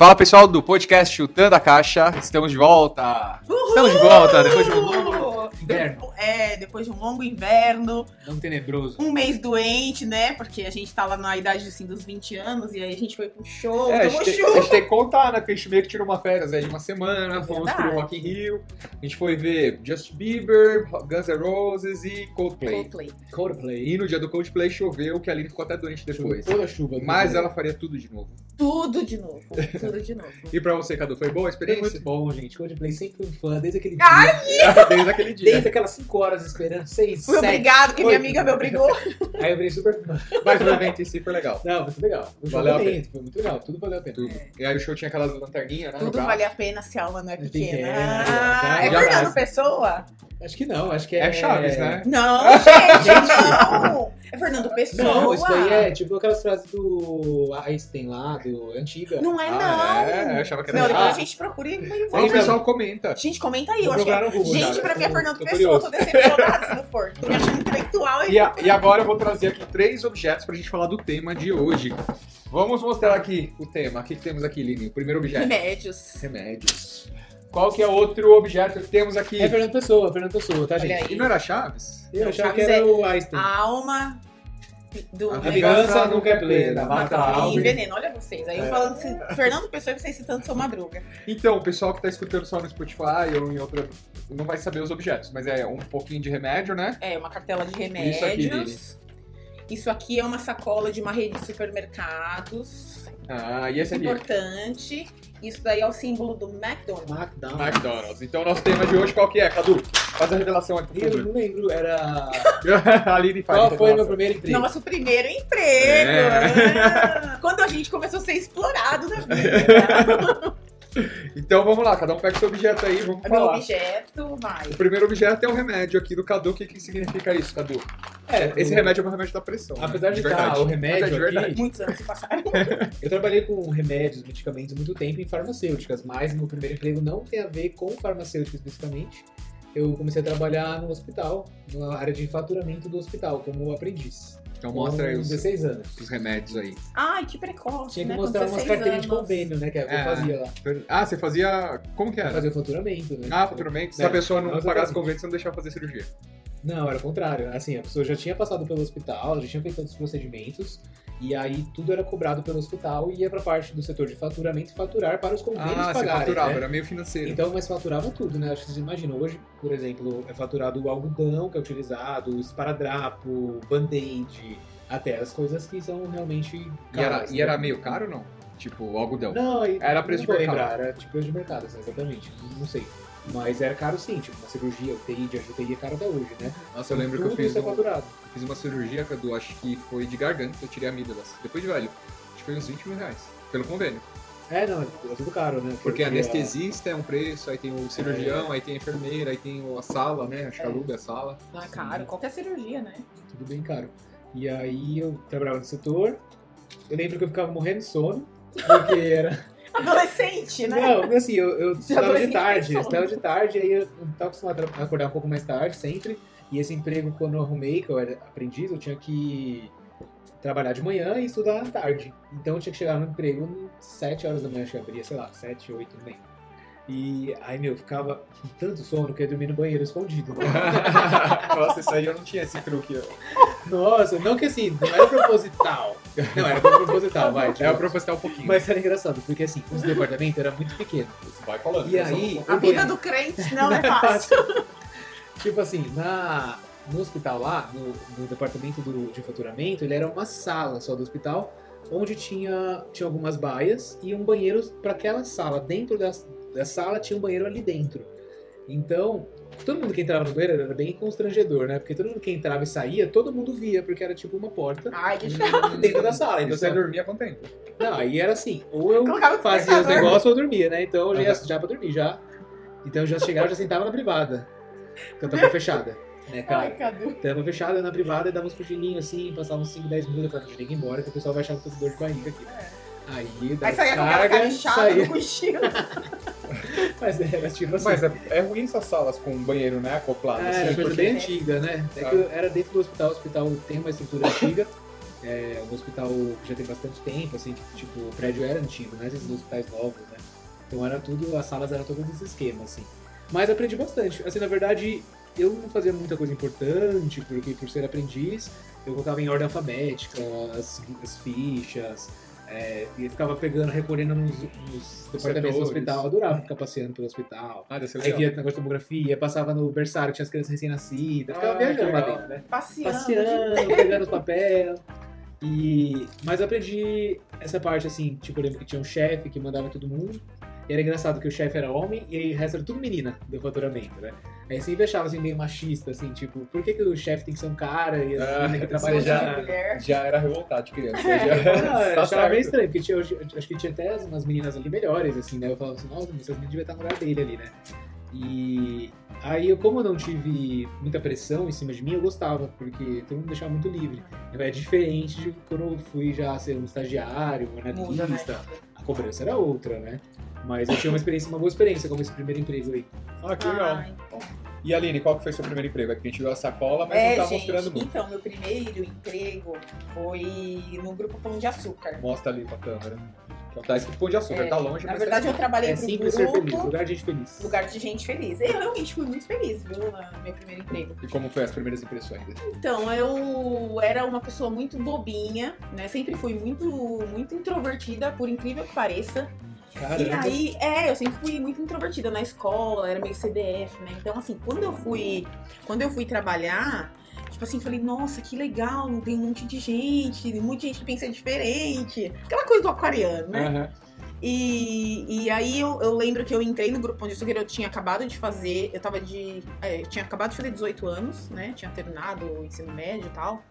Fala pessoal do podcast Chutando a Caixa, estamos de volta! Estamos de volta depois de um longo inverno. É, depois de um longo inverno, Não tenebroso. um mês doente, né? Porque a gente tava na idade assim dos 20 anos e aí a gente foi pro show, É, a gente, tem, a chuva. gente tem que contar, né? Porque a gente meio que tirou uma férias aí de uma semana, fomos Verdade. pro Rock in Rio, a gente foi ver Justin Bieber, Guns N' Roses e Coldplay. Coldplay. Coldplay. E no dia do Coldplay choveu, que a Aline ficou até doente depois. Toda a chuva. Mas ela faria tudo de novo. Tudo de novo, tudo de novo. E pra você, Cadu, foi boa a Foi experiência? muito bom, gente. Coldplay sempre fui um fã desde aquele Ai, dia. Desde aquele dia. Desde aquelas 5 horas esperando, 6, Fui 7. obrigado, que minha amiga me obrigou. Aí eu virei super fã. Mas o evento em si foi legal. Não, muito legal. O Valeu a show também, foi muito legal. Tudo valeu a pena. Tudo. E aí o show tinha aquelas lanterninhas, né? Tudo vale a pena se a alma não é pequena. pequena, Ah, já- é já Fernando. Pessoa? Acho que não, acho que é. É Chaves, né? Não, gente, não. É Pessoa. Não, isso daí é tipo aquelas frases do Einstein lá, do Antiga. Não é, Ah, não. é? Eu achava que era Não, depois a gente procura e Aí o pessoal comenta. Gente, comenta aí, eu acho que Google, Gente, já. pra mim é Fernando tô Pessoa, curioso. tô decepcionada se não for. Tô me achando intelectual E, a- e agora eu vou trazer aqui três objetos pra gente falar do tema de hoje. Vamos mostrar aqui o tema. O que, que temos aqui, Lini? O primeiro objeto. remédios. Remédios. Qual que é outro objeto que temos aqui? É Fernando Pessoa, Fernando Pessoa, tá, Olha gente? aí. E não era Chaves? Eu achava que Chaves era é- o Einstein. A alma do A vingança nunca é plena. Mata a alma. E alma. veneno, olha vocês. Aí eu É. falando assim, Fernando Pessoa e vocês citando seu Madruga. Então, o pessoal que tá escutando só no Spotify ou em outra. não vai saber os objetos, mas é um pouquinho de remédio, né? É, uma cartela de remédios. Isso aqui, Lili. Isso aqui é uma sacola de uma rede de supermercados. Ah, e esse aqui? Importante. Isso daí é o símbolo do McDonald's. McDonald's. McDonald's. Então, nosso tema de hoje qual que é, Cadu? Faz a revelação aqui, Eu não lembro, era. a Aline faz a Qual foi meu primeiro emprego? Nosso primeiro emprego! É. Ah, Quando a gente começou a ser explorado na vida. Então vamos lá, cada um pega seu objeto aí, vamos Meu falar. objeto, vai. O primeiro objeto é o remédio aqui do Cadu. O que, que significa isso, Cadu? É, Esse remédio é um remédio da pressão. né? Apesar de verdade. estar o Mas é remédio de aqui, verdade. Muitos anos se passaram. eu trabalhei com remédios, medicamentos muito tempo em farmacêuticas, mas meu primeiro emprego não tem a ver com farmacêutica especificamente. Eu comecei a trabalhar no hospital, na área de faturamento do hospital, como aprendiz. Então mostra aí os, 16 anos. os remédios aí. Ai, que precoce, Tinha que né? mostrar umas 16 carteirinhas de convênio, né? Que é o que É. eu fazia lá. Ah, você fazia. Como que era? fazia o faturamento, né? Ah, faturamento. Se É, a pessoa não não, pagasse convênio, você não deixava fazer cirurgia. Não, era o contrário. Assim, a pessoa já tinha passado pelo hospital, já tinha feito todos os procedimentos, e aí tudo era cobrado pelo hospital e ia pra parte do setor de faturamento e faturar para os convênios Ah, pagarem. faturava, né? era meio financeiro. Então, mas faturava tudo, né? Acho que vocês imaginam. Hoje, por exemplo, é faturado o algodão que é utilizado, o esparadrapo, band-aid, até as coisas que são realmente e, era, caras, e era né? meio caro ou não? Tipo, o algodão. Não, e- Era preço de mercado. lembrar, era tipo preço de mercado, assim, exatamente. Não sei. Mas era caro sim, tipo, uma cirurgia, UTI de UTI é caro até hoje, né? Nossa, eu lembro que eu Tudo fiz, isso é um- faturado. fiz uma cirurgia, Cadu, acho que foi de garganta, eu tirei amígdalas. Depois de velho. Acho que foi uns 20 mil reais. Pelo convênio. É, não, é tudo caro, né? Porque a- anestesista é um preço, aí tem o cirurgião, aí tem a enfermeira, aí tem a sala, né? Acho que É. aluga a sala. Não é caro, qualquer cirurgia, né? Tudo bem caro. E aí eu trabalhava no setor. Eu lembro que eu ficava morrendo de sono, porque era. Adolescente, né? Não, assim, eu, eu estudava de adolescente tarde, eu sono. estudava de tarde, aí eu estava acostumado a acordar um pouco mais tarde, sempre. E esse emprego, quando eu arrumei, que eu era aprendiz, eu tinha que trabalhar de manhã e estudar à tarde. Então eu tinha que chegar no emprego às 7 horas da manhã, acho que abria, sei lá, 7, 8, não lembro. E aí, meu, eu ficava com tanto sono que eu ia dormir no banheiro escondido. Nossa, isso aí eu não tinha esse truque. Nossa, não que assim, não era proposital. Não, era proposital, vai. eu propositar um pouquinho. Mas era engraçado, porque assim, os departamentos era muito pequeno. Você vai falando. E aí, A vida do crente não é fácil. Tipo assim, na, no hospital lá, no, no departamento do, de faturamento, ele era uma sala só do hospital, onde tinha, tinha algumas baias e um banheiro para aquela sala. Dentro da, da sala tinha um banheiro ali dentro. Então, todo mundo que entrava no banheiro era bem constrangedor, né? Porque todo mundo que entrava e saía, todo mundo via, porque era tipo uma porta Ai, que chato. dentro da sala. Então, você você dormia com tempo. não, aí era assim, ou eu Colocava fazia os despertador. negócios ou eu dormia, né? Então eu já já pra dormir, já. Então eu já chegava, já sentava na privada. Com a tampa fechada, né, Ai, cara? Cadu. Tampa fechada na privada e dava uns cochilinhos assim, passava uns 5, 10 minutos, eu falava, deixa ninguém embora, que o pessoal vai achar que eu tô com dor de barriga aqui. Aí, Aí dava saía com aquela cara inchada saía. no cochilo. Mas era tipo assim. Mas é, é ruim essas salas com banheiro, né? Acoplado. É, assim, era coisa porque- bem antiga, né? É que era dentro do hospital, o hospital tem uma estrutura antiga. É um hospital que já tem bastante tempo, assim, tipo, o prédio era antigo, não é esses hospitais novos, né? Então era tudo, as salas eram todas nesse esquema, assim. Mas aprendi bastante. Assim, na verdade, eu não fazia muita coisa importante, porque por ser aprendiz, eu colocava em ordem alfabética as, as fichas, é, e ficava pegando, recolhendo nos, nos departamentos do hospital. Eu adorava ficar passeando pelo hospital. Ah, Aí via negócio de tomografia, passava no berçário, tinha as crianças recém-nascidas, ficava Ah, viajando lá dentro, né? Passeando. Passeando, pegando os papéis. E... Mas eu aprendi essa parte assim, tipo, eu lembro que tinha um chefe que mandava todo mundo. E era engraçado que o chefe era homem e aí o resto era tudo menina do faturamento, né? Aí sempre achava assim meio machista, assim, tipo, por que, que o chefe tem que ser um cara e as Ah, meninas que trabalham já- já. mulher. Já era revoltado de criança. É, já... não, Tá achava meio estranho, porque tinha, eu acho que tinha até umas meninas ali melhores, assim, né? Eu falava assim, nossa, mas essas meninas deviam estar no lugar dele ali, né? E aí, eu, como eu não tive muita pressão em cima de mim, eu gostava, porque todo mundo deixava muito livre. É diferente de quando eu fui já ser um estagiário, um Muda, né? analista, a cobrança era outra, né? Mas eu tinha uma experiência, uma boa experiência como esse primeiro emprego aí. Ah, que legal. Ai, bom. E Aline, qual que foi seu primeiro emprego? Aqui a gente viu a sacola, mas É, não tá gente, mostrando muito. então, meu primeiro emprego foi no grupo Pão de Açúcar. Mostra ali pra câmera. Então tá escrito pão de açúcar, É, tá longe, Na mas verdade, eu trabalhei É pro simples ser feliz, grupo, lugar de gente feliz. lugar de gente feliz. Eu realmente fui muito feliz, viu, meu primeiro emprego. E como foi as primeiras impressões? Então, eu era uma pessoa muito bobinha, né? Sempre fui muito, muito introvertida, por incrível que pareça. E Caramba. aí, é, eu sempre fui muito introvertida na escola, era meio CDF, né? Então, assim, quando eu fui, quando eu fui trabalhar, tipo assim, falei, nossa, que legal, tem um monte de gente, tem muita gente que pensa diferente. Aquela coisa do aquariano, né? Aham. E, e aí eu, eu lembro que eu entrei no grupo de Açúcar, eu tinha acabado de fazer, eu tava de. é, tinha acabado de fazer 18 anos, né? Tinha terminado o ensino médio e tal.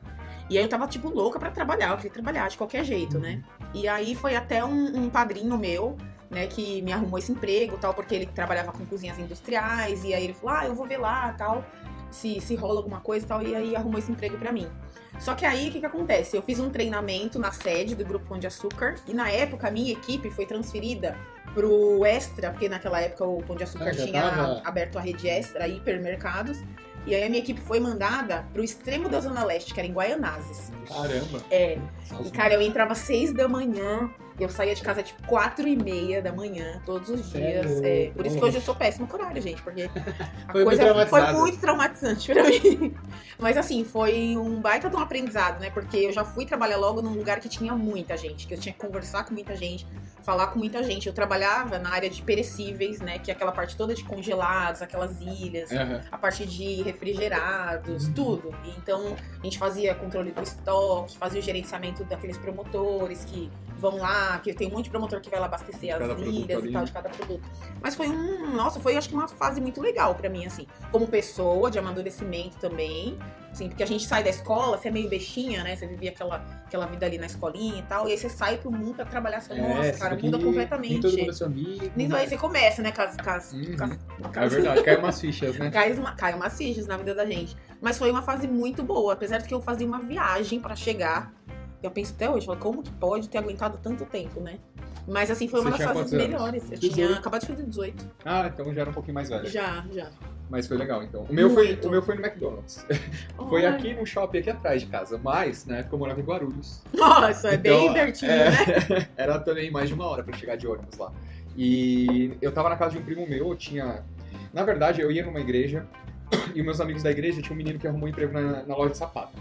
E aí eu tava, tipo, louca pra trabalhar, eu queria trabalhar de qualquer jeito, né? E aí foi até um, um padrinho meu, né, que me arrumou esse emprego tal, porque ele trabalhava com cozinhas industriais, e aí ele falou, ah, eu vou ver lá tal, se, se rola alguma coisa e tal, e aí arrumou esse emprego pra mim. Só que aí, o que que acontece? Eu fiz um treinamento na sede do Grupo Pão de Açúcar, e na época a minha equipe foi transferida pro Extra, porque naquela época o Pão de Açúcar Ah, tinha tava- aberto a rede Extra, hipermercados, e aí a minha equipe foi mandada pro extremo da Zona Leste, que era em Guaianazes. Caramba. É, e, cara, eu entrava às seis da manhã, eu saía de casa tipo quatro e meia da manhã, todos os dias. É, por isso que hoje eu sou péssima com horário, gente, porque a Foi muito coisa foi traumatizada. muito traumatizante pra mim. Mas assim, foi um baita de um aprendizado, né? Porque eu já fui trabalhar logo num lugar que tinha muita gente, que eu tinha que conversar com muita gente, falar com muita gente. Eu trabalhava na área de perecíveis, né? Que é aquela parte toda de congelados, aquelas ilhas Aham. a parte de refrigerados, Uhum. tudo. Então, a gente fazia controle do estoque, fazia o gerenciamento daqueles promotores que vão lá, que tem um monte de promotor que vai lá abastecer Cada as ilhas e tal, de cada produto. Mas foi um, nossa, foi acho que uma fase muito legal pra mim, assim. Como pessoa, de amadurecimento também. Assim, porque a gente sai da escola, você é meio bestinha, né? Você vivia aquela, aquela vida ali na escolinha e tal. E aí você sai pro mundo pra trabalhar. Você, fala, nossa, cara, muda Nem todo completamente. mundo é seu amigo. Nem aí você começa, né? Com as, com as- Uhum. com as- com É verdade, caiu umas fichas, né? cai, uma, cai umas fichas na vida da gente. Mas foi uma fase muito boa, apesar de que eu fazia uma viagem pra chegar. Eu penso até hoje, falo, como que pode ter aguentado tanto tempo, né? Mas assim, foi uma Você das tinha fases melhores. Eu 18. tinha acabado de fazer 18. Ah, então já era um pouquinho mais velho. Já, já. Mas foi legal, então. O meu, foi, Muito. o meu foi no McDonald's. Foi aqui no shopping aqui atrás de casa, mas na época eu morava em Guarulhos. Nossa, é bem Então, pertinho, é, né? Era também mais de uma hora pra chegar de ônibus lá. E eu tava na casa de um primo meu, eu tinha. Na verdade, eu ia numa igreja e meus amigos da igreja tinha um menino que arrumou um emprego na, na loja de sapato.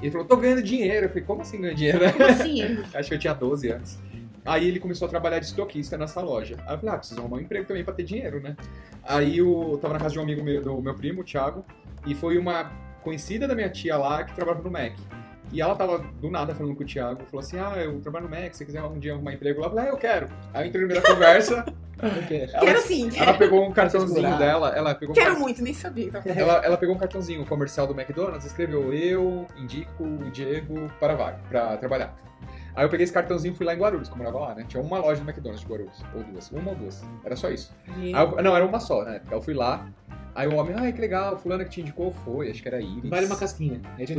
E ele falou, tô ganhando dinheiro. Eu falei, como assim ganhando dinheiro? Como assim? Acho que eu tinha 12 anos. Aí ele começou a trabalhar de estoquista nessa loja. Aí eu falei, ah, preciso arrumar um emprego também pra ter dinheiro, né? Aí eu, tava na casa de um amigo meu, do meu primo, o Thiago, e foi uma conhecida da minha tia lá que trabalhava no Mac. E ela tava do nada falando com o Thiago, falou assim, ah, eu trabalho no Mac, se você quiser um dia arrumar emprego lá, eu falei, ah, eu quero. Aí eu entrei no meio da conversa, Quero. Quero ela, sim. ela pegou um cartãozinho dela, ela pegou um Quero muito, nem sabia. Tá? ela, ela pegou um cartãozinho comercial do McDonald's, escreveu eu indico o Diego para vaga, para trabalhar. Aí eu peguei esse cartãozinho e fui lá em Guarulhos, como eu morava lá, né? Tinha uma loja do McDonald's de Guarulhos, ou duas, uma ou duas. Era só isso. Aí eu- não, era uma só, né? Eu fui lá, Aí o homem, ai, que legal, fulano que te indicou foi, acho que era Iris. Vale uma casquinha. É de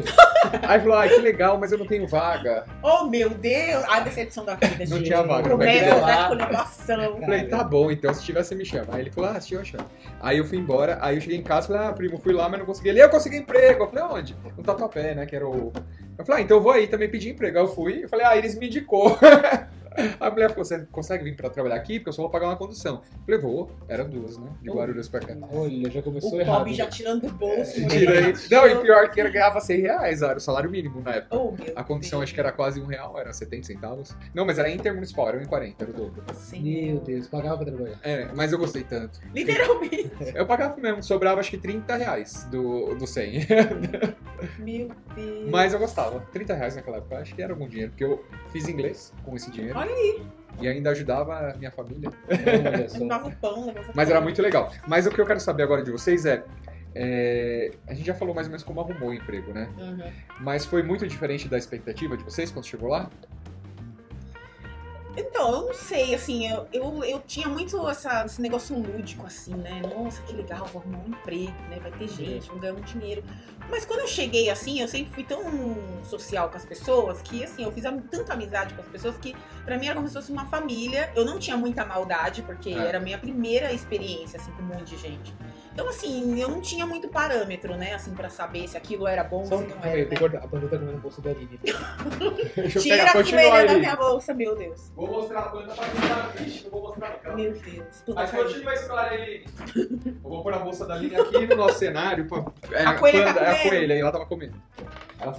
Aí falou, ai, que legal, mas eu não tenho vaga. Oh, meu Deus! A decepção da vida, Não gente. tinha vaga, Promessa vai da coligação. Eu falei, tá bom, então se tiver você me chama. Aí ele falou, ah, se tiver, chama. Aí eu fui embora, aí eu cheguei em casa, falei, ah, primo, fui lá, mas não consegui. Ele, eu consegui emprego. Eu falei, onde? No Tatuapé, né, que era o... Eu falei, ah, então eu vou aí também pedir emprego. Aí eu fui, eu falei, ah, eles me indicou. A mulher falou, você consegue vir pra trabalhar aqui? Porque eu só vou pagar uma condução. Eu falei, vou. Eram duas, né? De. Guarulhos pra cá. Olha, já O começou errado. Bob já tirando do bolso. né? Tirei. Não, e pior que ele ganhava 100 reais, era o salário mínimo na época. Oh, meu A condição Deus. acho que era quase um real, era 70 centavos. Não, mas era intermunicipal, era 1,40, era o dobro. Sim. Meu Deus, pagava pra trabalhar. É, mas eu gostei tanto. Literalmente. Eu pagava mesmo, sobrava acho que 30 reais do, do 100. Meu Deus. Mas eu gostava. 30 reais naquela época, acho que era algum dinheiro, porque eu fiz inglês com esse dinheiro. Olha aí. E ainda ajudava a minha família. O pão, levava Mas era muito legal. Mas o que eu quero saber agora de vocês é. é, a gente já falou mais ou menos como arrumou o emprego, né? Uhum. Mas foi muito diferente da expectativa de vocês quando chegou lá? Então, eu não sei, assim, eu, eu, eu tinha muito essa, esse negócio lúdico, assim, né? Nossa, que legal, vou arrumar um emprego, né? Vai ter gente, vou ganhar um dinheiro. Mas quando eu cheguei, assim, eu sempre fui tão social com as pessoas que, assim, eu fiz tanta amizade com as pessoas que, pra mim, era como se fosse uma família. Eu não tinha muita maldade, porque É. era a minha primeira experiência, assim, com um monte de gente. Então, assim, eu não tinha muito parâmetro, né? Assim, pra saber se aquilo era bom, Só se não aí, era. Né? A Panda tá comendo o bolso da Aline. Deixa eu Tira pegar, a coelha da aí. minha bolsa, meu Deus. Vou mostrar a planta pra quem Vixe, eu vou mostrar a câmera. Meu Deus. Puta Mas continua a história, Eline. Eu vou pôr a bolsa da Aline aqui no nosso cenário. Pra... É, A coelha tá panda, é a coelha, e ela tava comendo.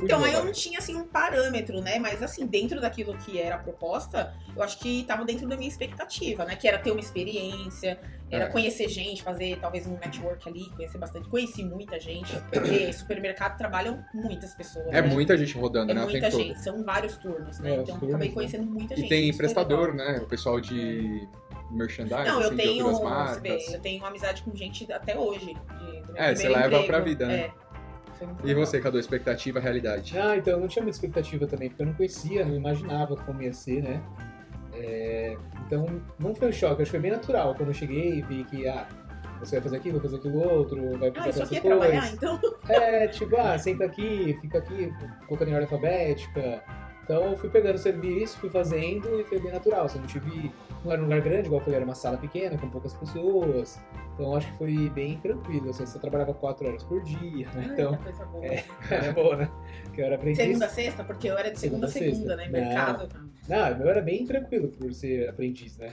Então, aí eu não tinha, assim, um parâmetro, né? Mas, assim, dentro daquilo que era a proposta, eu acho que tava dentro da minha expectativa, né? Que era ter uma experiência, era É. conhecer gente, fazer talvez um network ali, conhecer bastante. Conheci muita gente, porque supermercado trabalham muitas pessoas, É né? muita gente rodando, É né? muita tempo todo. gente, são vários turnos, né? É, então, turnos, acabei conhecendo muita gente. E tem isso foi prestador, legal. né? O pessoal de merchandising, Não, assim, eu de tenho, outras você vê, eu tenho amizade com gente até hoje. de- É, você leva emprego. pra vida, né? É. Foi muito E legal. você, Cadu, expectativa, realidade? Ah, então eu não tinha muita expectativa também, porque eu não conhecia, não imaginava como ia ser, né? É, então não foi um choque, acho que foi bem natural. Quando eu cheguei e vi que, ah, você vai fazer aquilo, vai fazer aquilo outro, vai Ah, fazer isso essas aqui é coisas. trabalhar, então? É, tipo, ah, senta aqui, fica aqui, colocando em ordem alfabética. Então eu fui pegando o serviço, fui fazendo e foi bem natural. Assim, não tive. Não era um lugar grande, igual eu falei, era uma sala pequena, com poucas pessoas. Então acho que foi bem tranquilo. Assim, você trabalhava quatro horas por dia, né? Então coisa boa. é, era bom, né? Que eu era aprendiz. Segunda a sexta? Porque eu era de segunda a Segunda a segunda, sexta. né? Mercado. Não, o meu era bem tranquilo por ser aprendiz, né?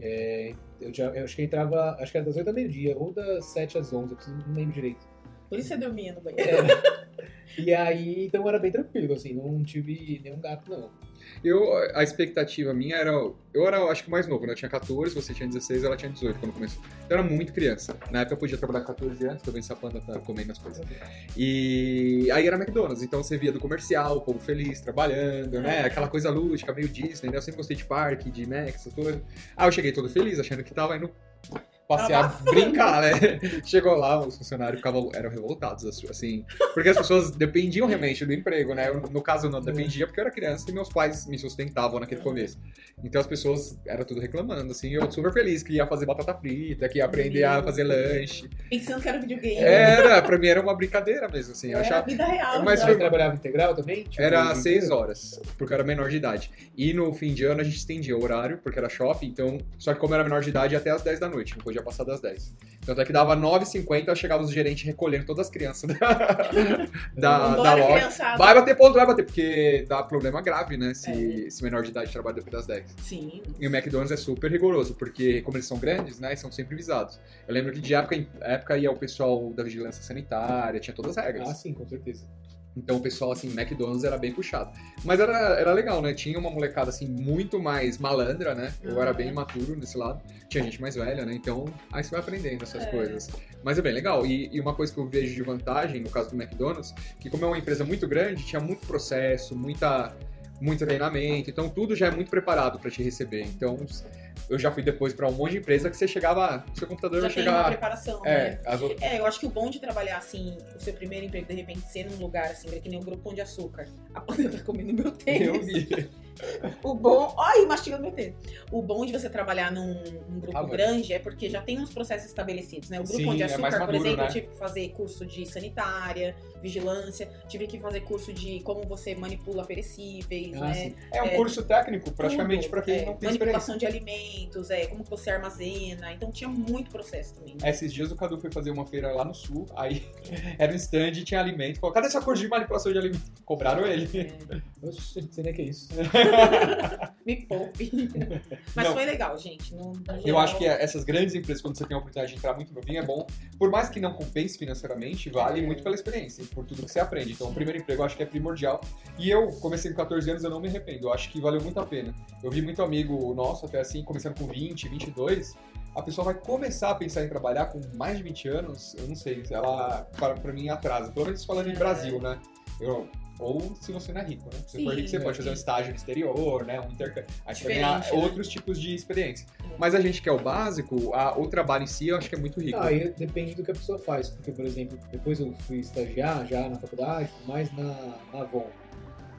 É, eu, já, eu acho que eu entrava, acho que era das 8 ao meio-dia, ou das 7 às 11, eu preciso- não lembro direito. Por isso você dormia no banheiro. É. E aí, então era bem tranquilo, assim, não tive nenhum gato, não. Eu, a expectativa minha era. Eu era, acho que mais novo, né? Eu tinha 14, você tinha 16, ela tinha 18 quando começou. Então eu era muito criança. Na época eu podia trabalhar com 14 anos, se a panda tá comendo as coisas. E aí era McDonald's, então você via do comercial, o povo feliz, trabalhando, né? Aquela coisa lúdica, meio Disney, né? Eu sempre gostei de parque, de Mac, essas coisas. Aí eu cheguei todo feliz, achando que tava indo passear, brincar, né? Chegou lá, os funcionários ficavam, eram revoltados, assim, porque as pessoas dependiam realmente do emprego, né? Eu, no caso, eu não dependia porque eu era criança e meus pais me sustentavam naquele começo. Então as pessoas, era tudo reclamando, assim, eu super feliz que ia fazer batata frita, que ia aprender a fazer lanche. Pensando que era videogame. Era, pra mim era uma brincadeira mesmo, assim, Era a achava... vida real. Mas né? Você foi- trabalhava integral também? Tipo, Era seis horas, porque eu era menor de idade. E no fim de ano a gente estendia o horário, porque era shopping, então. Só que como eu era menor de idade, até às 10 da noite, não podia passar das 10. Então até que dava 9h50, chegava os gerentes recolhendo todas as crianças da, da, loja. criançada. Vai bater ponto, vai bater, porque dá problema grave, né? Se, se menor de idade trabalha depois das 10. Sim. E o McDonald's é super rigoroso, porque como eles são grandes, né, são sempre visados. Eu lembro que de época em época ia o pessoal da vigilância sanitária, tinha todas as regras. Ah, sim, com certeza. Então o pessoal, assim, McDonald's era bem puxado. Mas era, era legal, né? Tinha uma molecada, assim, muito mais malandra, né? Eu era Uhum. bem imaturo nesse lado. Tinha gente mais velha, né? Então, aí você vai aprendendo essas É. coisas. Mas é bem legal. E, e uma coisa que eu vejo de vantagem, no caso do McDonald's, que como é uma empresa muito grande, tinha muito processo, muita, muito treinamento. Então, tudo já é muito preparado para te receber. Então, eu já fui depois para um monte de empresa que você chegava, seu computador Já tem uma preparação, né? É, as outras... É, eu acho que o bom de trabalhar assim, o seu primeiro emprego, de repente, ser num lugar assim, que nem o Grupo Pão de Açúcar. A Panda tá comendo meu Eu tênis. vi. O bom. Ai, mastigando meu dedo. O bom de você trabalhar num, num grupo Ah, grande é porque já tem uns processos estabelecidos, né? O grupo Sim, Pão de é Açúcar, mais por maduro, exemplo, né? eu tive que fazer curso de sanitária, vigilância, tive que fazer curso de como você manipula perecíveis, Ah, né? sim. É um É, curso técnico, praticamente, pra quem é, não tem experiência. Manipulação de alimentos, é, como você armazena. Então tinha muito processo também. né? Esses dias o Cadu foi fazer uma feira lá no sul, aí era um stand e tinha alimento. Falou, cadê essa curso de manipulação de alimento? Cobraram ele. É, Oxe, não sei nem o que é isso. me poupe. Mas Não. foi legal, gente. No, no Eu acho que essas grandes empresas, quando você tem a oportunidade de entrar muito novinho, é bom. Por mais que não compense financeiramente, vale muito pela experiência, e por tudo que você aprende. Então, o primeiro emprego eu acho que é primordial. E eu comecei com 14 anos, eu não me arrependo. Eu acho que valeu muito a pena. Eu vi muito amigo nosso, até assim, começando com 20, 22. A pessoa vai começar a pensar em trabalhar com mais de 20 anos, eu não sei, ela, para, pra mim, atrasa. Pelo menos falando em É. Brasil, né? Eu, ou se você não é rico, né? Se for rico, você pode fazer um estágio no exterior, né? Um intercâmbio. Aí você vai ganhar né? outros tipos de experiência. Mas a gente que é o básico, a- o trabalho em si eu acho que é muito rico. Ah, aí depende do que a pessoa faz. Porque, por exemplo, depois eu fui estagiar já na faculdade, mais na, na Avon,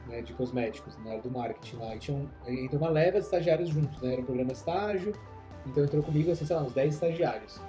né, de cosméticos, na área do marketing lá. E tinha um, entrou uma leva de estagiários juntos, né? Era um programa estágio, então entrou comigo, assim, sei lá, uns 10 estagiários.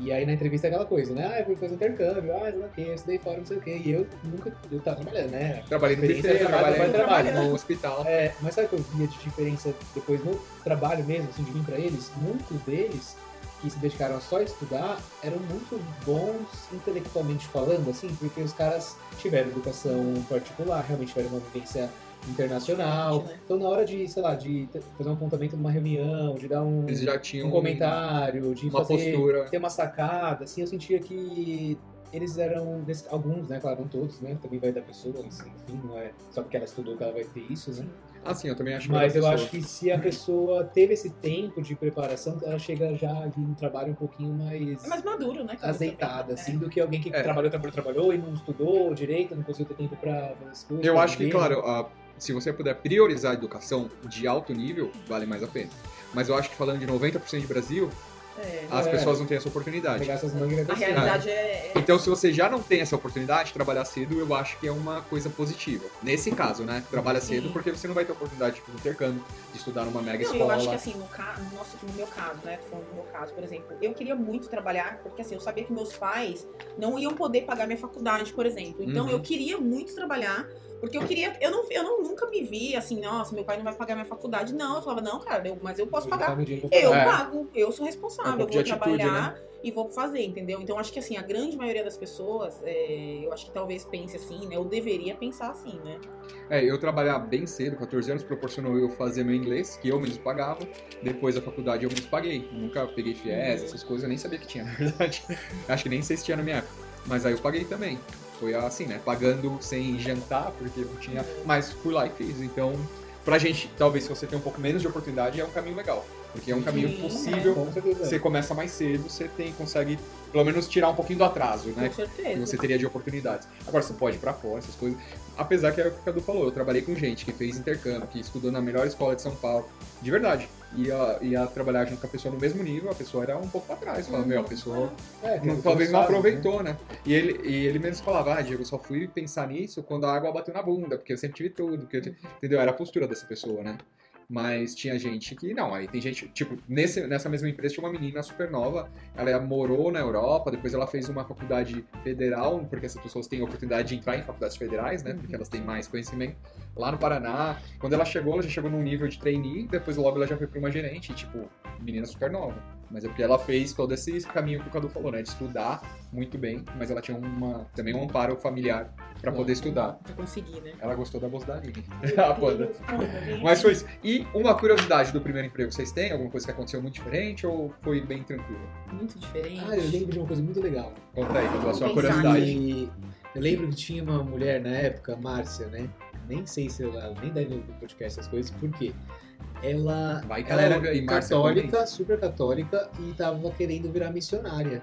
E aí na entrevista é aquela coisa, né? Ah, eu fui fazer intercâmbio, ah, sei lá o quê, eu estudei fora, não sei o quê. E eu nunca, eu tava trabalhando, né? Trabalhei no trabalho, trabalhei no trabalho. hospital. É, mas sabe o que eu via de diferença depois no trabalho mesmo, assim, de vir pra eles? Muitos deles que se dedicaram a só estudar eram muito bons intelectualmente falando, assim, porque os caras tiveram educação particular, realmente tiveram uma vivência internacional. Né? Então, na hora de, sei lá, de fazer um apontamento numa reunião, de dar um, Eles já tinham um comentário, de uma fazer postura. ter uma sacada, assim, eu sentia que eles eram, desse- alguns, né, claro, não todos, né, também vai da pessoa, enfim, não é só porque ela estudou que ela vai ter isso, né. Ah, sim, eu também acho que Mas eu pessoa. acho que se a pessoa teve esse tempo de preparação, ela chega já de um trabalho um pouquinho mais É mais maduro, né? azeitada, assim, do que alguém que É. trabalhou, trabalhou, trabalhou e não estudou direito, não conseguiu ter tempo pra fazer as coisas. Eu acho que, viver. claro, a- se você puder priorizar a educação de alto nível, vale mais a pena. Mas eu acho que falando de 90% de Brasil, É. as É. pessoas não têm essa oportunidade. Pegar essas mangas vai A realidade é. é- Então, se você já não tem essa oportunidade, trabalhar cedo, eu acho que é uma coisa positiva. Nesse caso, né? Trabalha cedo Sim. porque você não vai ter oportunidade de intercâmbio, de estudar numa mega Não, escola. eu acho que assim, no, ca... no, nosso, no meu caso, né? Falando do meu caso, por exemplo, eu queria muito trabalhar, porque assim, eu sabia que meus pais não iam poder pagar minha faculdade, por exemplo. Então Uhum. eu queria muito trabalhar, porque eu queria. Eu não, eu não nunca me vi assim, nossa, meu pai não vai pagar minha faculdade. Não, eu falava, não, cara, eu- mas eu posso Ele pagar. Eu. É. pago, eu sou responsável, um eu vou atitude, trabalhar e vou fazer, entendeu? Então acho que assim, a grande maioria das pessoas, é, eu acho que talvez pense assim, né? Eu deveria pensar assim, né? É, eu trabalhar bem cedo, 14 anos, proporcionou eu fazer meu inglês, que eu mesmo pagava. Depois da faculdade eu mesmo paguei. Nunca peguei FIES, essas coisas, eu nem sabia que tinha, na verdade. Acho que nem sei se tinha na minha época. Mas aí eu paguei também. Foi assim, né? Pagando sem jantar, porque não tinha. Mas fui lá e fiz. Então, pra gente, talvez se você tem um pouco menos de oportunidade, é um caminho legal. Porque é um caminho Sim, possível. Certeza. Você começa mais cedo, você tem, consegue pelo menos tirar um pouquinho do atraso, né? Com certeza. que você teria de oportunidades. Agora, você pode ir pra fora, essas coisas. Apesar que é o que o Cadu falou, eu trabalhei com gente que fez intercâmbio, que estudou na melhor escola de São Paulo. De verdade. Ia, ia trabalhar junto com a pessoa no mesmo nível, a pessoa era um pouco pra trás. Falava, meu, a pessoa É, não- talvez não né? aproveitou, né? E, ele, e ele mesmo falava, ah, Diego, eu só fui pensar nisso quando a água bateu na bunda, porque eu sempre tive tudo, porque eu, entendeu? Era a postura dessa pessoa, né? Mas tinha gente que não, aí tem gente, tipo, nesse, nessa mesma empresa tinha uma menina super nova, ela morou na Europa, depois ela fez uma faculdade federal, porque essas pessoas têm a oportunidade de entrar em faculdades federais, né? Porque elas têm mais conhecimento. Lá no Paraná, quando ela chegou, ela já chegou num nível de trainee, depois logo ela já foi pra uma gerente, tipo, menina super nova. Mas é porque ela fez todo esse caminho que o Cadu falou, né? De estudar muito bem, mas ela tinha uma, também um amparo familiar pra poder estudar. Pra conseguir, né? Ela gostou da bolsa da Aline. gente. Mas foi isso. E uma curiosidade do primeiro emprego, vocês têm? Alguma coisa que aconteceu muito diferente ou foi bem tranquilo? Muito diferente. Ah, eu lembro de uma coisa muito legal. Conta aí, Cadu, a sua curiosidade. E eu lembro que tinha uma mulher na época, Márcia, né? Nem sei se ela nem deve ouvir podcast essas coisas, por quê? Ela, Vai ela era Márcia, católica, super católica, e tava querendo virar missionária.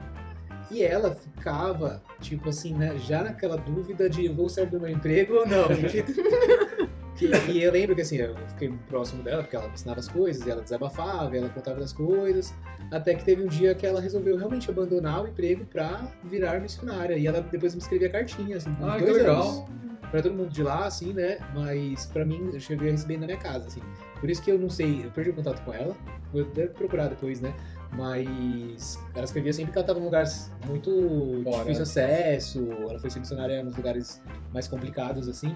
E ela ficava, tipo assim, né, já naquela dúvida de vou sair do meu emprego ou não. Que- e eu lembro que assim, eu fiquei próximo dela, porque ela me ensinava as coisas, e ela desabafava, e ela contava das coisas, até que teve um dia que ela resolveu realmente abandonar o emprego pra virar missionária. E ela depois me escrevia cartinhas, assim, Ah, que dois legal. anos. pra todo mundo de lá, assim, né? Mas pra mim, eu cheguei a receber na minha casa, assim. Por isso que eu não sei, eu perdi o contato com ela, vou até procurar depois, né? Mas ela escrevia sempre que ela tava em lugares muito Fora. difícil acesso, ela foi ser missionária nos lugares mais complicados, assim.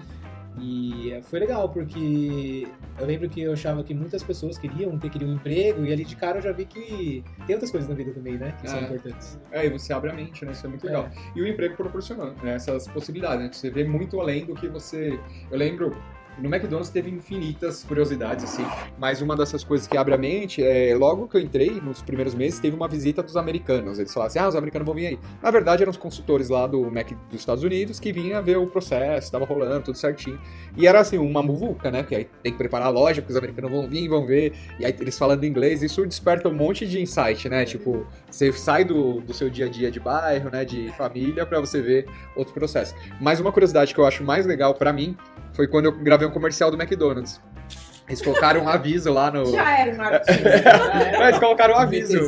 E foi legal, porque eu lembro que eu achava que muitas pessoas queriam ter queriam um emprego, e ali de cara eu já vi que tem outras coisas na vida também, né? Que são É. importantes. É, e você abre a mente, né? Isso é muito legal. E o emprego proporcionando né, essas possibilidades, né? Você vê muito além do que você. Eu lembro. No McDonald's teve infinitas curiosidades, assim, mas uma dessas coisas que abre a mente é logo que eu entrei, nos primeiros meses, teve uma visita dos americanos. Eles falaram assim: ah, os americanos vão vir aí. Na verdade, eram os consultores lá do Mac dos Estados Unidos que vinham ver o processo, estava rolando, tudo certinho. E era assim, uma muvuca, né? Porque aí tem que preparar a loja, porque os americanos vão vir, vão ver, e aí eles falando inglês, isso desperta um monte de insight, né? Tipo, você sai do, do seu dia a dia de bairro, né, de família, pra você ver outros processos. Mas uma curiosidade que eu acho mais legal pra mim foi quando eu gravei um comercial do McDonald's. Eles colocaram um aviso lá no. Já era um artista. já era. Eles colocaram um aviso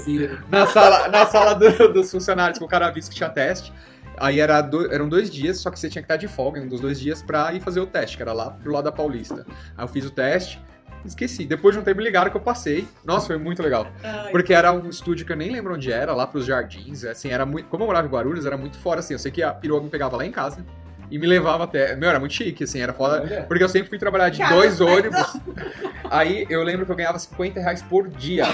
na sala, na sala do- dos funcionários, colocaram aviso que tinha teste. Aí era do- eram dois dias, só que você tinha que estar de folga em um dos dois dias pra ir fazer o teste, que era lá pro lado da Paulista. Aí eu fiz o teste, esqueci. Depois de um tempo me ligaram que eu passei. Nossa, foi muito legal. Ai, Porque era um estúdio que eu nem lembro onde era, lá pros jardins. Assim, era muito. Como eu morava em Guarulhos, era muito fora, assim. Eu sei que a perua me pegava lá em casa e me levava até. Meu, era muito chique, assim, era foda. Olha. Porque eu sempre fui trabalhar de Cara, dois ônibus. Aí eu lembro que eu ganhava 50 reais por dia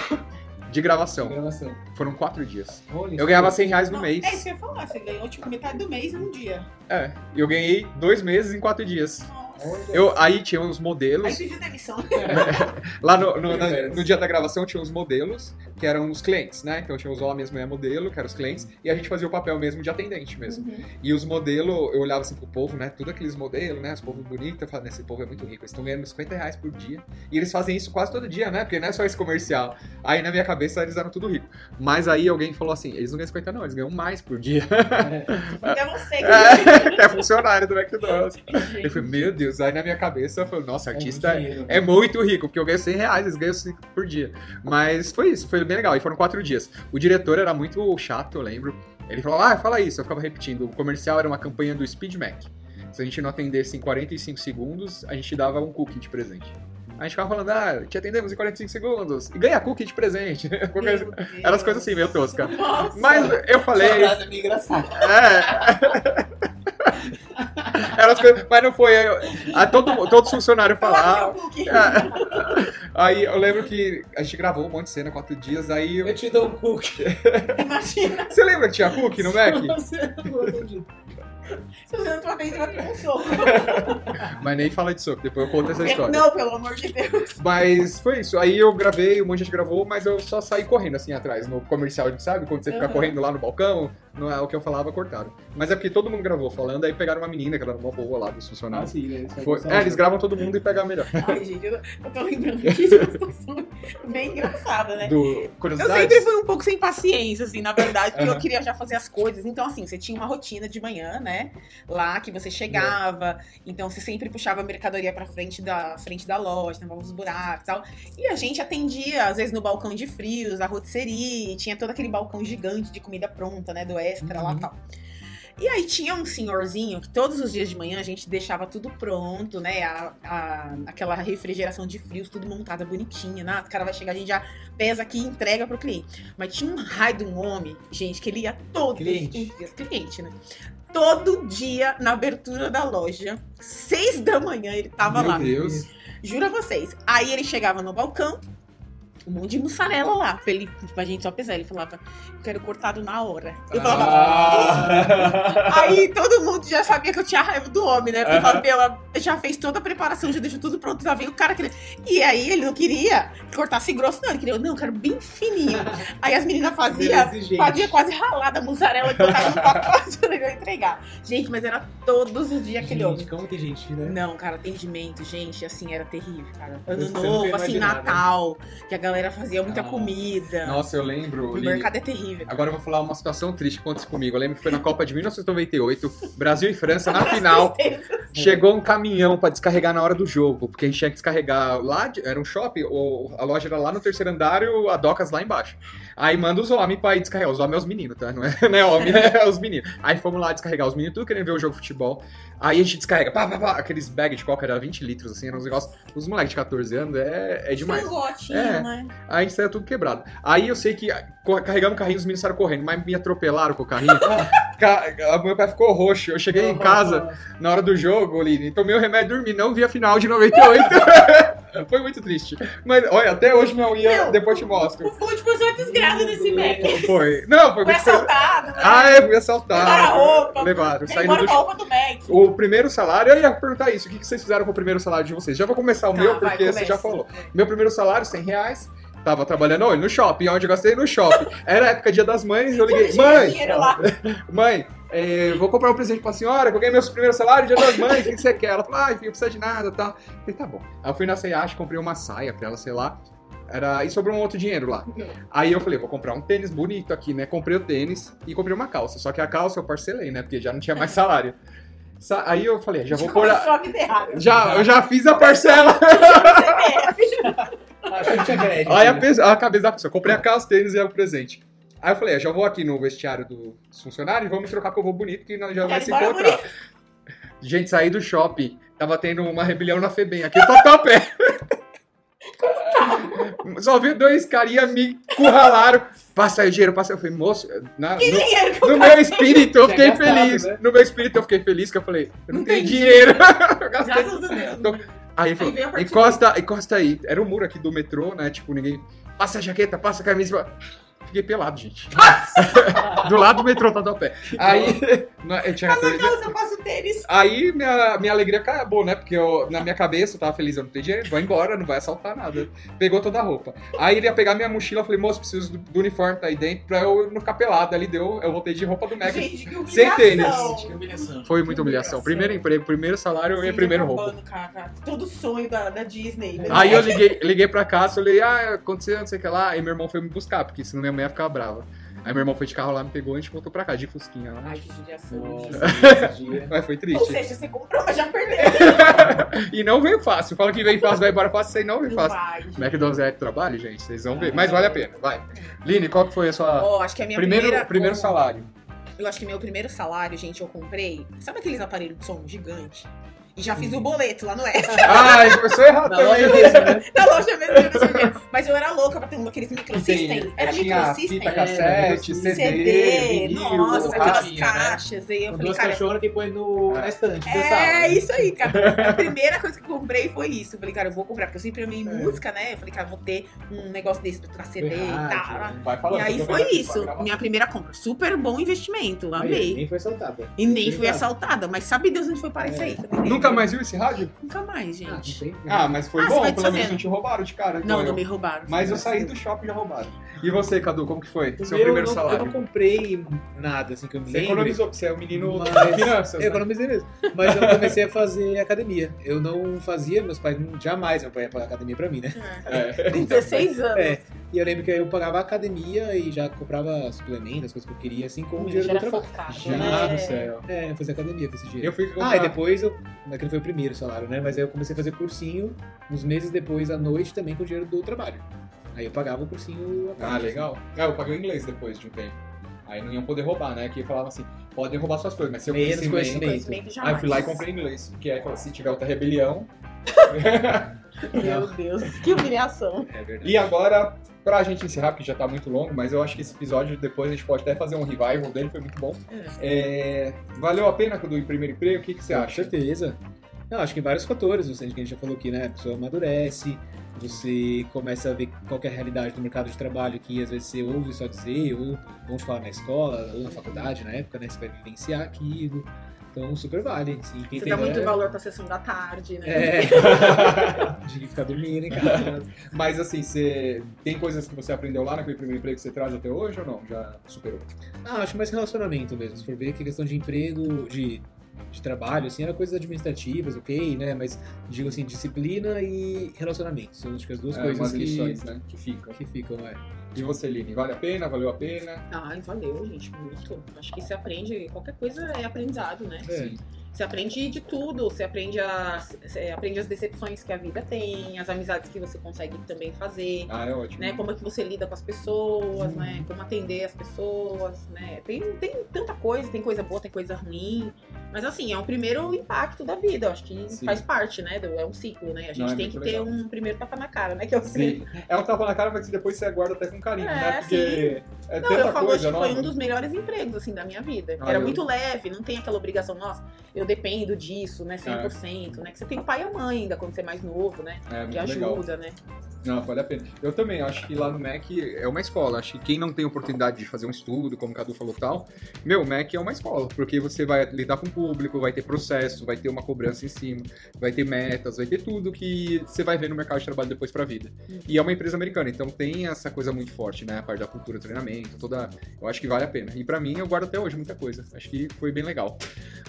de gravação. Gravação. Foram quatro dias. Olha, Eu ganhava 100 reais no Não, mês. É isso que eu ia falar, você ganhou tipo metade do mês num dia. É. E eu ganhei dois meses em quatro dias. Nossa. Eu, aí tinha uns Aí modelos. pediu demissão. Lá no, no- na- no dia da gravação tinha os modelos, que eram os clientes, né? Então tinha os homens, mulher modelo, que eram os clientes, e a gente fazia o papel mesmo de atendente mesmo. Uhum. E os modelos, eu olhava assim pro povo, né? Tudo aqueles modelos, né? Os povos bonitos, eu falava, esse povo é muito rico, eles estão ganhando 50 reais por dia. E eles fazem isso quase todo dia, né? Porque não é só esse comercial. Aí na minha cabeça eles eram tudo rico. Mas aí alguém falou assim: eles não ganham 50, não, eles ganham mais por dia. Porque é você que É, que é funcionário do McDonald's. Gente. Eu falei, meu Deus, aí na minha cabeça eu falei, nossa, artista muito dinheiro. é muito rico, porque eu ganho 100 reais, eles ganham 5 por dia. Mas foi isso, foi bem legal. E foram quatro dias. O diretor era muito chato, eu lembro. Ele falou, ah, fala isso. Eu ficava repetindo. O comercial era uma campanha do Speed Mac. Se a gente não atendesse em 45 segundos, a gente dava um cookie de presente. A gente ficava falando, ah, te atendemos em 45 segundos. E ganha cookie de presente. Deus. Eram as coisas assim, meio tosca. Nossa. Mas eu Essa falei. frase é meio engraçada. É. Eram as coisas, mas não foi. eu- a todo, todos os funcionários falavam. Fala, seu cookie. É. Aí eu lembro que a gente gravou um monte de cena, quatro dias, aí. eu- Eu te dou um cookie. Imagina, Você lembra que tinha cookie no Mac? Você não acredita. se você não vai ter um soco. Mas nem fala disso, depois eu conto essa história. Não, pelo amor de Deus. Mas foi isso. Aí eu gravei, um monte de gente gravou, mas eu só saí correndo assim atrás, no comercial, sabe? Quando você fica Uhum. correndo lá no balcão, não é o que eu falava, cortaram. Mas é porque todo mundo gravou falando, aí pegaram uma menina que era uma boa lá dos Ah, funcionários. sim, né? Foi- é, eles gravam todo mundo e pegam a melhor. Ai, gente, eu, eu tô lembrando aqui de uma situação bem engraçada, né? Do Eu curiosidade. sempre fui um pouco sem paciência, assim, na verdade, porque Aham. eu queria já fazer as coisas. Então, assim, você tinha uma rotina de manhã, né? Lá que você chegava, então você sempre puxava a mercadoria pra frente da, frente da loja, tampava os buracos e tal. E a gente atendia, às vezes, no balcão de frios, a rotisserie, tinha todo aquele balcão gigante de comida pronta, né? Do extra lá Uhum. e tal. E aí tinha um senhorzinho que todos os dias de manhã a gente deixava tudo pronto, né? A, a- aquela refrigeração de frios, tudo montada bonitinha, né? O cara vai chegar, a gente já pesa aqui e entrega pro cliente. Mas tinha um raio de um homem, gente, que ele ia todos Cliente. os dias, cliente, né? Todo dia na abertura da loja, seis da manhã ele tava Meu lá. Deus. Juro a vocês. Aí ele chegava no balcão, um monte de mussarela lá, pra, ele, pra gente só pesar. Ele falava, eu quero cortado na hora. Eu falava, Ah. Aí todo mundo já sabia que eu tinha raiva do homem, né? Porque eu falava, ela já fez toda a preparação, já deixou tudo pronto, já veio o cara querendo. E aí ele não queria que cortasse grosso, não. Ele queria, não, eu quero bem fininho. Aí as meninas faziam, fazia quase ralada a mussarela e botava no pacote pra eu entregar. Gente, mas era todos os dias aquele homem. Como tem gente, né? Não, cara, atendimento, gente, assim, era terrível, cara. Ano Você novo, assim. Natal, que a galera fazia muita Nossa. comida. Nossa, eu lembro. o mercado é terrível. Agora eu vou falar uma situação triste que aconteceu comigo. Eu lembro que foi na Copa de 1998, Brasil e França na final. Chegou um caminhão pra descarregar na hora do jogo, porque a gente tinha que descarregar lá, era um shopping, ou a loja era lá no terceiro andar e o- a docas lá embaixo. Aí manda os homens pra ir descarregar. Os homens é os meninos, tá? Não é, não é homem, é os meninos. Aí fomos lá descarregar os meninos, tudo querendo ver o jogo de futebol. Aí a gente descarrega, pá, pá, pá, aqueles bags de coca, era 20 litros, assim, eram uns negócios. Os moleques de 14 anos é, é demais. Frangotinho, É. né? Aí a gente saiu tudo quebrado. Aí eu sei que carregamos o carrinho, os meninos saíram correndo, mas me atropelaram com o carrinho. Ca- a- meu pé ficou roxo. Eu cheguei em casa na hora do jogo, Lini, tomei o remédio e dormi, não vi a final de 98. Foi muito triste. Mas olha, até hoje minha unha, depois te mostro. O Fonte foi só desgraça nesse Mac. Foi. Não, foi Foi assaltado, né? Ah, é, fui Levaram a assaltado. roupa. Levaram, Levaram do a roupa do Mac. O primeiro salário, eu ia perguntar isso. O que vocês fizeram com o primeiro salário de vocês? Já vou começar o Tá, meu, vai, porque você começa. já falou. Meu primeiro salário, 100 reais. Tava trabalhando onde? No shopping. Onde eu gastei? No shopping. Era época dia das mães, eu liguei. Mãe, mãe, é, vou comprar um presente pra senhora, que eu ganhei meu primeiro salário, dia das mães, o que você quer? Ela falou, ah, filho, não precisa de nada, tá? Eu falei, tá bom. Aí eu fui na C&A, comprei uma saia pra ela, sei lá. Era... E sobrou um outro dinheiro lá. Aí eu falei, vou comprar um tênis bonito aqui, né? Comprei o tênis e comprei uma calça. Só que a calça eu parcelei, né? Porque já não tinha mais salário. Sa- Aí eu falei, já vou pôr a... Já, eu já fiz a parcela. Acho que não tinha crédito. Aí a, né? a cabeça da pessoa, comprei a calça, tênis e é o presente. Aí eu falei, eu já vou aqui no vestiário dos funcionários e vamos trocar que eu vou bonito, que nós já vai se encontrar. Gente, saí do shopping, tava tendo uma rebelião na FEBEM, aqui eu tô a pé. Só vi dois carinha me curralaram. Passa aí o dinheiro, passa aí. Eu falei, moço, na- no, Dinheiro que no meu espírito eu fiquei gastado, feliz. né? No meu espírito eu fiquei feliz, que eu falei, eu não, Não tenho tem dinheiro. eu gastei Graças a Deus. Tô- Aí falou, encosta, encosta aí. Era o muro aqui do metrô, né? Tipo, ninguém. Passa a jaqueta, passa a camisa. Fiquei pelado, gente. do lado do metrô, tá do pé. Aí. Eu tinha 14 Calça, eu faço tênis. Aí minha, minha alegria acabou, né? Porque eu, na minha cabeça eu tava feliz, eu não tenho dinheiro, vai embora, não vai assaltar nada. Pegou toda a roupa. Aí ele ia pegar minha mochila, eu falei, moço, preciso do, do uniforme tá aí dentro pra eu não ficar pelado. Ali deu, eu voltei de roupa do Mac. Gente, que Sem tênis. Que humilhação. Foi muita humilhação. Primeiro emprego, primeiro salário e primeiro roupa. cara. Todo sonho da, da Disney. né? Aí eu liguei, liguei pra casa, falei, ah, aconteceu, não sei o que lá. Aí meu irmão foi me buscar, porque senão minha mãe ia ficar brava. Aí meu irmão foi de carro lá, me pegou e a gente voltou pra cá, de fusquinha lá. Ai, que judiação. Mas foi Ou triste. seja, você comprou, mas já perdeu. E não veio fácil. Fala que veio fácil, vai embora fácil, sei não veio fácil. vai. McDonald's é trabalho, gente, vocês vão ver. Mas vale a pena, vai. Line, qual que foi a sua... Ó, acho que a minha primeiro primeira... primeiro salário. Eu acho que meu primeiro salário, gente, eu comprei... Sabe aqueles aparelhos de som gigante? E já fiz o boleto lá no Extra. Ai, começou errado Na também. loja mesmo, né? Na loja mesmo, eu. Mas eu era louca pra ter um daqueles microsystem. Era tinha microsystem. fita cassete, É, CD, CD, vinil, nossa, aquelas né? caixas. Aí eu Com falei, duas cara, cachorras que põe no, na estante. É, sala. isso aí, cara. A primeira coisa que eu comprei foi isso. Eu falei, cara, eu vou comprar, porque eu sempre amei É. música, né? Eu falei, cara, eu vou ter um negócio desse pra CD e Rádio, tal. né? Vai falando, E aí eu foi isso, minha primeira compra. Super bom investimento, amei. Nem foi assaltada. E nem fui assaltada, mas sabe Deus onde foi parar isso aí? Nunca mais viu esse rádio? Nunca mais, Ah, gente. Ah, mas foi Ah, bom, pelo menos não te roubaram de cara. Não, não eu- me roubaram. Mas eu saí do shopping e já roubaram. E você, Cadu, como que foi? O Seu meu, primeiro eu não, salário? Eu não comprei nada, assim, que eu me Você lembro. economizou, porque você é o menino Mas- das finanças. Eu né? economizei mesmo. Mas eu comecei a fazer academia. Eu não fazia, meus pais não- jamais meu pai ia pagar academia pra mim, né? É. Com 16 anos. É. E eu lembro que eu pagava academia e já comprava suplementos, as coisas que eu queria, assim, com o dinheiro Já do era trabalho. focado, Gente né? do céu. É, fazer academia com esse dinheiro. Eu fui comprar... Ah, e depois eu. Aquele foi o primeiro salário, né? Mas aí eu comecei a fazer cursinho uns meses depois à noite também com o dinheiro do trabalho. Aí eu pagava o cursinho. Ah, parte, legal. Ah, eu paguei o inglês depois de um tempo. Aí não iam poder roubar, né? Que falavam assim, podem roubar suas coisas, mas seu Menos conhecimento... conhecimento. Conhecimento Aí eu fui lá e comprei inglês. Porque aí falou, se tiver outra rebelião... Meu Deus, que humilhação. assim. É verdade. E agora, pra gente encerrar, porque já tá muito longo, mas eu acho que esse episódio depois a gente pode até fazer um revival dele, foi muito bom. É, Valeu a pena do primeiro emprego? O que, que você Com acha? certeza. Não, acho que em vários fatores, você, que a gente já falou aqui, né? A pessoa amadurece, você começa a ver qual que é a realidade do mercado de trabalho que às vezes você ouve só dizer, ou te falar na escola, ou na faculdade, na época, né? Você vai vivenciar aquilo. Então, super vale. Assim, quem Você tem dá muito é- valor pra sessão da tarde, né? É. de ficar dormindo em casa. Mas assim, você tem coisas que você aprendeu lá naquele primeiro emprego que você traz até hoje ou não? Já superou? Ah, acho mais relacionamento mesmo. Se for ver que é questão de emprego, de de trabalho, assim, era coisas administrativas, ok, né? Mas digo assim, disciplina e relacionamento. São acho que as duas É, coisas que, lições, né? Que ficam. que ficam, é. E você, Lini, vale a pena? Valeu a pena? Ai, valeu, gente, muito. Acho que você aprende, qualquer coisa é aprendizado, né? É. Sim. Você aprende de tudo, você aprende, a, você aprende as decepções que a vida tem, as amizades que você consegue também fazer, Ah, é ótimo. né? Como é que você lida com as pessoas, né? Como atender as pessoas, né? Tem, tem tanta coisa, tem coisa boa, tem coisa ruim. Mas assim, é um primeiro impacto da vida, eu acho que Sim. faz parte, né? do- É um ciclo, né? A gente Não, é tem que muito ter legal. um primeiro tapa na cara, né? Que eu Sim. É um tapa na cara, mas depois você aguarda até com carinho, É, né? Porque é Não, eu falo coisa que foi nova. um dos melhores empregos, assim, da minha vida. Ah, Era eu- muito leve, não tem aquela obrigação, nossa, eu dependo disso, né, 100%, né? Que você tem o pai e a mãe ainda, quando você é mais novo, né? É, Que muito legal. ajuda, né? Não, vale a pena. Eu também acho que lá no Mac é uma escola. Acho que quem não tem oportunidade de fazer um estudo, como o Cadu falou e tal, meu, o Mac é uma escola, porque você vai lidar com o público, vai ter processo, vai ter uma cobrança em cima, vai ter metas, vai ter tudo que você vai ver no mercado de trabalho depois pra vida. E é uma empresa americana, então tem essa coisa muito forte, né? A parte da cultura, treinamento, toda. Eu acho que vale a pena. E pra mim, eu guardo até hoje muita coisa. Acho que foi bem legal.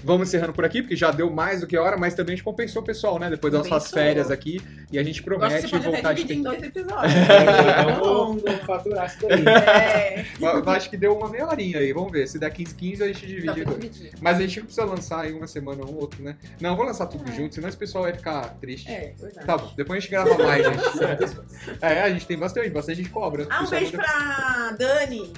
Vamos encerrando por aqui, porque já deu mais do que hora, mas também a gente compensou o pessoal, né? Depois das suas Compensou. férias aqui. E a gente Eu acho que promete voltar de dividir em dois episódios. Longo. vou, vou faturar isso daí. É, Eu acho que deu uma meia horinha aí, vamos ver. Se der 15, 15, a gente divide. Mas a gente não precisa lançar em uma semana um ou outro, né? Não, vou lançar tudo É. junto, senão esse pessoal vai ficar triste. É, verdade. Tá bom, depois a gente grava mais, gente. é, a gente tem bastante, bastante gente cobra. Ah, um beijo manda- pra Dani.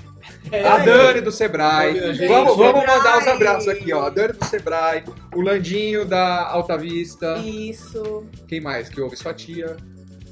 É, A Dani do Sebrae. Gente. Vamos, vamos mandar os Sebrae. abraços aqui, ó. A Dani do Sebrae, o Landinho da Alta Vista. Isso. Quem mais que ouve? Sua tia.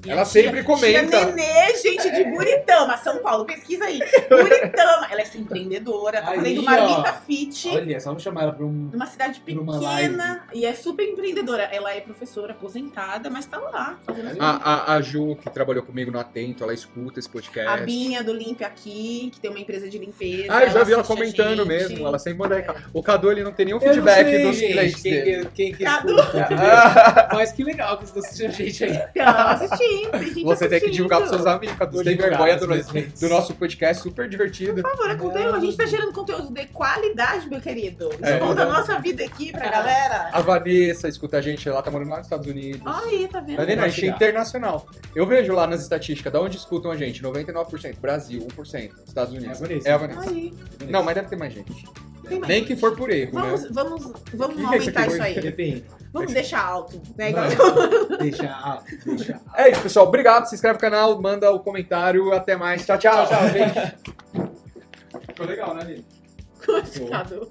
Ela tia- sempre comenta. Tia Nenê, gente de Buritama, São Paulo. Pesquisa aí. Buritama. Ela é essa empreendedora, tá Aí, fazendo. Marmita Fit. Olha, só vamos chamar ela pra um. Numa cidade pequena e é super empreendedora. Ela é professora aposentada, mas tá lá fazendo as coisas. A, a, a Ju, que trabalhou comigo no Atento, ela escuta esse podcast. A Binha do Limpe Aqui, que tem uma empresa de limpeza. Ah, eu já vi ela comentando mesmo. Ela sempre manda recado. O Cadu, ele não tem nenhum Eu feedback sei, dos gente, clientes quem, dele. que- quem que Cadu. escuta, entendeu? Ah, Mas que legal que vocês estão assistindo a gente aí. Tá assistindo, gente Você tem que divulgar pros seus amigos, Você tem vergonha do, do nosso podcast super divertido. Por favor, é conteúdo. A gente tá gerando conteúdo de qualidade, meu querido. É, Exponda a então. nossa vida aqui pra galera. A Vanessa escuta a gente, ela tá morando lá nos Estados Unidos. Aí, tá vendo? Tá vendo? A gente é internacional. Eu vejo lá nas estatísticas, da onde escutam a gente? 99%. Brasil, 1%. Estados Unidos. É a Vanessa. É a Vanessa. Aí. Não, mas deve ter mais gente. Nem que for por erro, Vamos, né? vamos, vamos Que que é isso aumentar aqui? isso aí. Depende. Vamos deixar alto, né? Vai. Igual- Deixa alto, deixa alto. É isso, pessoal. Obrigado. Se inscreve no canal, manda o comentário. Até mais. Tchau, tchau. Tchau, tchau, gente. Ficou legal, né, Lili? Cadu.